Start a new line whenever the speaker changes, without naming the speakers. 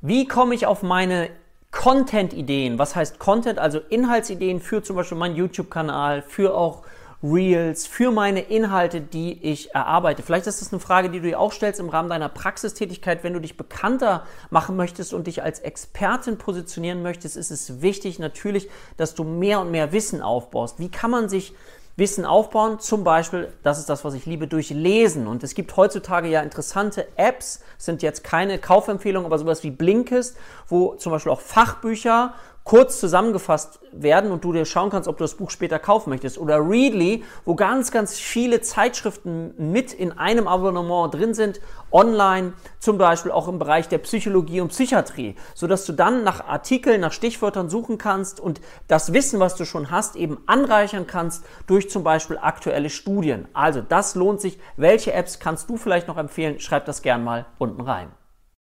Wie komme ich auf meine Content-Ideen? Was heißt Content? Also Inhaltsideen für zum Beispiel meinen YouTube-Kanal, für auch Reels, für meine Inhalte, die ich erarbeite. Vielleicht ist das eine Frage, die du dir auch stellst im Rahmen deiner Praxistätigkeit. Wenn du dich bekannter machen möchtest und dich als Expertin positionieren möchtest, ist es wichtig natürlich, dass du mehr und mehr Wissen aufbaust. Wie kann man sich Wissen aufbauen. Zum Beispiel, das ist das, was ich liebe, durch Lesen. Und es gibt heutzutage ja interessante Apps, sind jetzt keine Kaufempfehlungen, aber sowas wie Blinkist, wo zum Beispiel auch Fachbücher kurz zusammengefasst werden und du dir schauen kannst, ob du das Buch später kaufen möchtest. Oder Readly, wo ganz, ganz viele Zeitschriften mit in einem Abonnement drin sind, online, zum Beispiel auch im Bereich der Psychologie und Psychiatrie, sodass du dann nach Artikeln, nach Stichwörtern suchen kannst und das Wissen, was du schon hast, eben anreichern kannst durch zum Beispiel aktuelle Studien. Also das lohnt sich. Welche Apps kannst du vielleicht noch empfehlen? Schreib das gern mal unten rein.